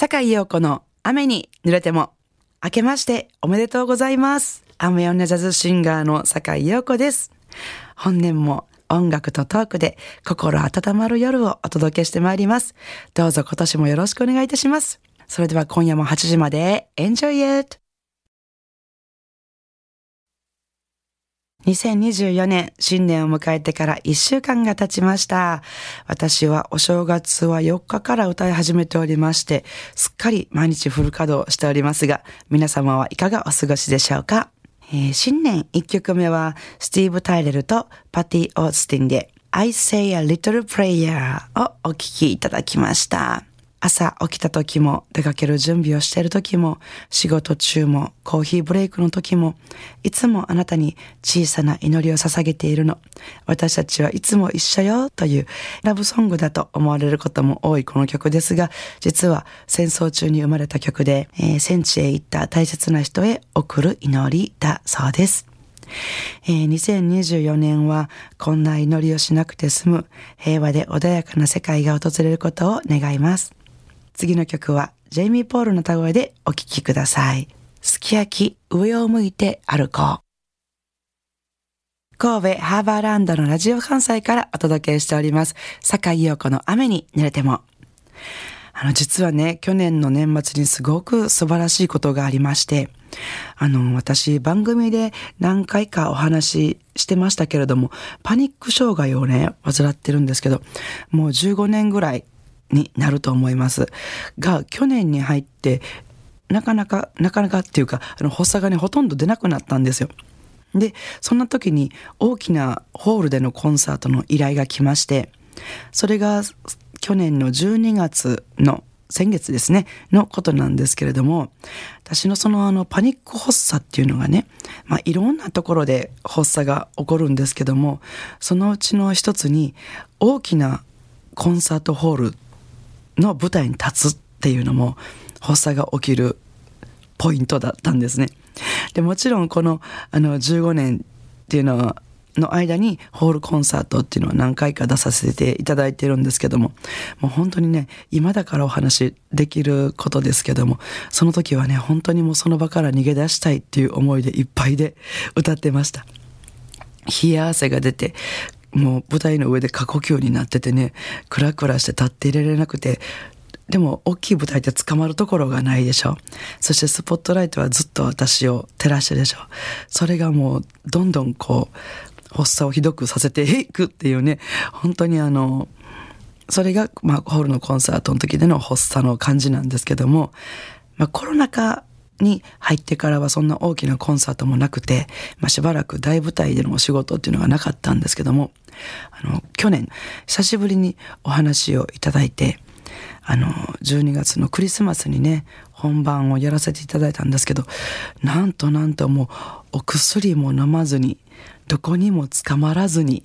坂井陽子の雨に濡れても。明けましておめでとうございます。雨女ジャズシンガーの坂井陽子です。本年も音楽とトークで心温まる夜をお届けしてまいります。どうぞ今年もよろしくお願いいたします。それでは今夜も8時まで Enjoy it! 2024年新年を迎えてから1週間が経ちました。私はお正月は4日から歌い始めておりまして、すっかり毎日フル稼働しておりますが、皆様はいかがお過ごしでしょうか、えー新年1曲目はスティーブ・タイレルとパティ・オースティンで I say a little prayer をお聴きいただきました。朝起きた時も出かける準備をしている時も仕事中もコーヒーブレイクの時もいつもあなたに小さな祈りを捧げているの。私たちはいつも一緒よというラブソングだと思われることも多いこの曲ですが実は戦争中に生まれた曲で、えー戦地へ行った大切な人へ送る祈りだそうです。えー2024年はこんな祈りをしなくて済む平和で穏やかな世界が訪れることを願います。次の曲はジェイミー・ポールの歌声でお聴きください。すき焼き上を向いて歩こう。神戸ハーバーランドのラジオ関西からお届けしております。坂井陽子の雨に濡れても。あの、実はね、去年の年末にすごく素晴らしいことがありまして、あの、私、番組で何回かお話ししてましたけれども、パニック障害をね、患ってるんですけど、もう15年ぐらいになると思います。が、去年に入って、なかなか、なかなかっていうか、あの、発作がね、ほとんど出なくなったんですよ。で、そんな時に大きなホールでのコンサートの依頼が来まして、それが去年の12月の先月ですね、のことなんですけれども、私のそのあのパニック発作っていうのがね、まあいろんなところで発作が起こるんですけども、そのうちの一つに大きなコンサートホールの舞台に立つっていうのも発作が起きるポイントだったんですね。でもちろんこのあの15年っていうのはの間にホールコンサートっていうのは何回か出させていただいてるんですけどももう本当にね今だからお話できることですけどもその時はね本当にもうその場から逃げ出したいっていう思いでいっぱいで歌ってました冷や汗が出てもう舞台の上で過呼吸になっててねクラクラして立っていられなくてでも大きい舞台って捕まるところがないでしょ。そしてスポットライトはずっと私を照らしてるでしょ。それがもうどんどんこう発作をひどくさせていくっていうね本当にあのそれが、まあ、ホールのコンサートの時での発作の感じなんですけども、まあ、コロナ禍に入ってからはそんな大きなコンサートもなくて、まあ、しばらく大舞台でのお仕事っていうのがなかったんですけどもあの去年久しぶりにお話をいただいてあの12月のクリスマスにね本番をやらせていただいたんですけどなんとなんともうお薬も飲まずにどこにも捕まらずに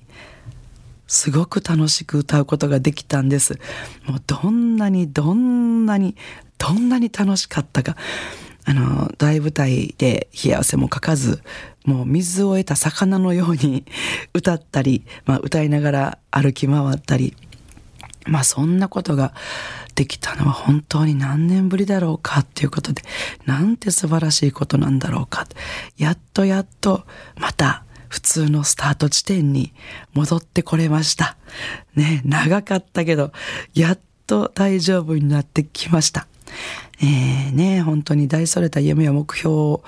すごく楽しく歌うことができたんです。もうどんなにどんなにどんなに楽しかったか。あの大舞台で冷や汗もかかずもう水を得た魚のように歌ったり、まあ、歌いながら歩き回ったりまあそんなことができたのは本当に何年ぶりだろうかっていうことで、なんて素晴らしいことなんだろうか。やっとやっとまた普通のスタート地点に戻ってこれました。ね、長かったけど、やっと大丈夫になってきました。えー、ね、本当に大それた夢や目標を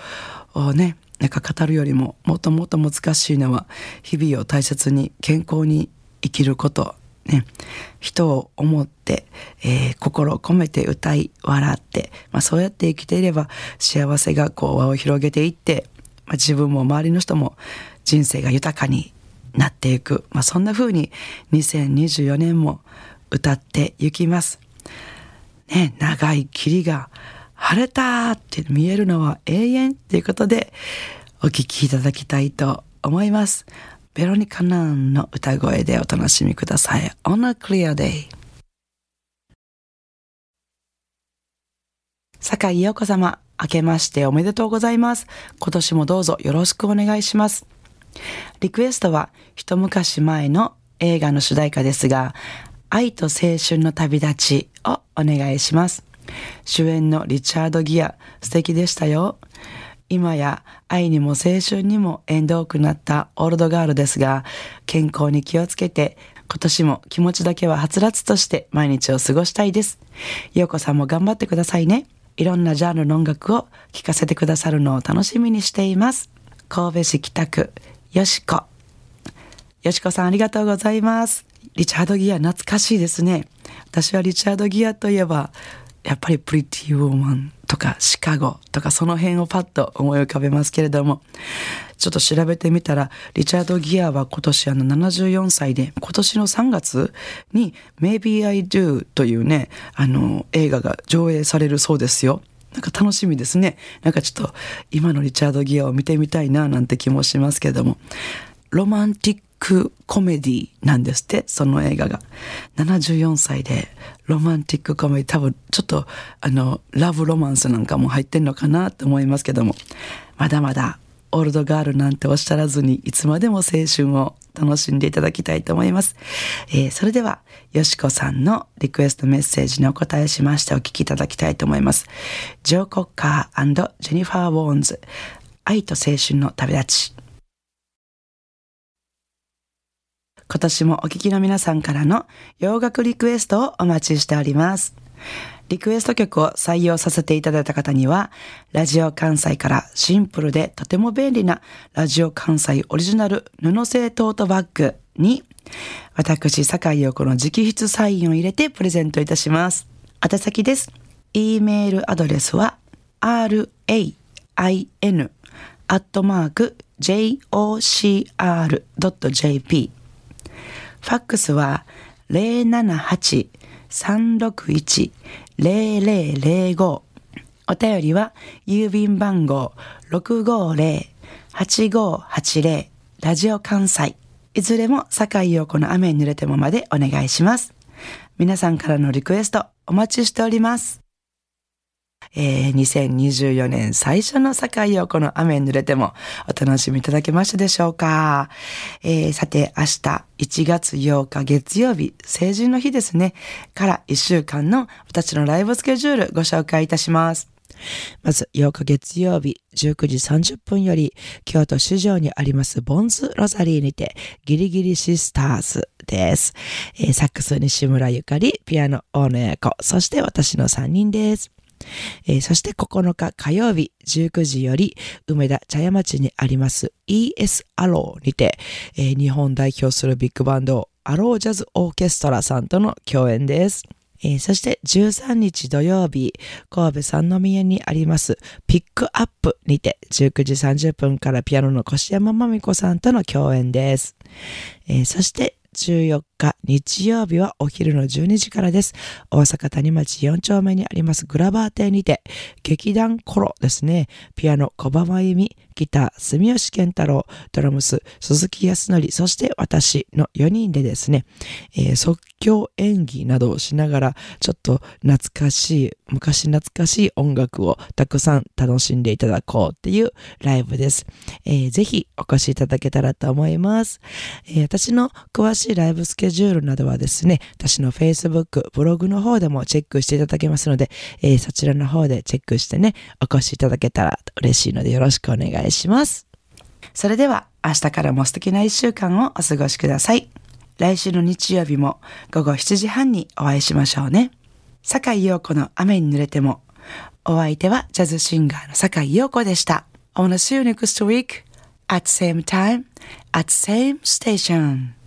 ね、なんか語るよりももっともっと難しいのは日々を大切に健康に生きることね、人を思って、えー心を込めて歌い笑って、まあ、そうやって生きていれば幸せがこう輪を広げていって、まあ、自分も周りの人も人生が豊かになっていく、まあ、そんな風に2024年も歌っていきます。ね、長い霧が晴れたって見えるのは永遠ということでお聴きいただきたいと思います。ベロニカ・ナーンの歌声でお楽しみください。On a clear day. 坂井陽子様、明けましておめでとうございます。今年もどうぞよろしくお願いします。リクエストは一昔前の映画の主題歌ですが、愛と青春の旅立ちをお願いします。主演のリチャード・ギア、素敵でしたよ。今や愛にも青春にも縁遠くなったオールドガールですが、健康に気をつけて、今年も気持ちだけははつらつとして毎日を過ごしたいです。ようこさんも頑張ってくださいね。いろんなジャンルの音楽を聴かせてくださるのを楽しみにしています。神戸市北区、よしこ。よしこさんありがとうございます。リチャード・ギア懐かしいですね。私はリチャード・ギアといえば、やっぱりプリティウォーマンとかシカゴとかその辺をパッと思い浮かべますけれども、ちょっと調べてみたら、リチャード・ギアは今年あの74歳で、今年の3月に Maybe I Do というね、あの映画が上映されるそうですよ。なんか楽しみですね。なんかちょっと今のリチャード・ギアを見てみたいななんて気もしますけども、ロマンティッククコメディなんですって、その映画が。74歳でロマンティックコメディ、多分ちょっとあの、ラブロマンスなんかも入ってんのかなと思いますけども、まだまだオールドガールなんておっしゃらずに、いつまでも青春を楽しんでいただきたいと思います。えー、それでは、よしこさんのリクエストメッセージにお答えしましてお聞きいただきたいと思います。ジョー・コッカージェニファー・ウォーンズ、愛と青春の旅立ち。今年もお聞きの皆さんからの洋楽リクエストをお待ちしております。リクエスト曲を採用させていただいた方には、ラジオ関西からシンプルでとても便利なラジオ関西オリジナル布製トートバッグに、私、坂井陽子の直筆サインを入れてプレゼントいたします。宛先です。e メールアドレスは、rain アットマーク jocr.jp ファックスは078-361-0005お便りは郵便番号650-8580ラジオ関西いずれも坂井陽子の雨に濡れてもまでお願いします。皆さんからのリクエストお待ちしております。えー、2024年最初の境をこの雨に濡れてもお楽しみいただけましたでしょうか。えー、さて明日1月8日月曜日、成人の日ですね、から1週間の私のライブスケジュールご紹介いたします。まず8日月曜日19時30分より京都市場にありますボンズロザリーにてギリギリシスターズです。えー、サックス西村ゆかり、ピアノ大野役、そして私の3人です。えー、そして9日火曜日19時より梅田茶屋町にあります ES アローにて、えー、日本代表するビッグバンドアロージャズオーケストラさんとの共演です。えー、そして13日土曜日、神戸三宮にありますピックアップにて19時30分からピアノの越山まみこさんとの共演です。えー、そして14日日曜日はお昼の12時からです。大阪谷町4丁目にありますグラバー亭にて、劇団コロですね。ピアノ小葉真由美、ギター住吉健太郎、ドラムス鈴木康則、そして私の4人でですね、えー、即興演技などをしながら、ちょっと懐かしい、昔懐かしい音楽をたくさん楽しんでいただこうっていうライブです。えー、ぜひお越しいただけたらと思います。えー、私の詳しいしいライブスケジュールなどはですね、私の Facebook、ブログの方でもチェックしていただけますので、えー、そちらの方でチェックしてね、お越しいただけたら嬉しいのでよろしくお願いします。それでは明日からも素敵な一週間をお過ごしください。来週の日曜日も午後7時半にお会いしましょうね。坂井陽子の雨に濡れても。お相手はジャズシンガーの坂井陽子でした。I wanna see you next week at same time at same station.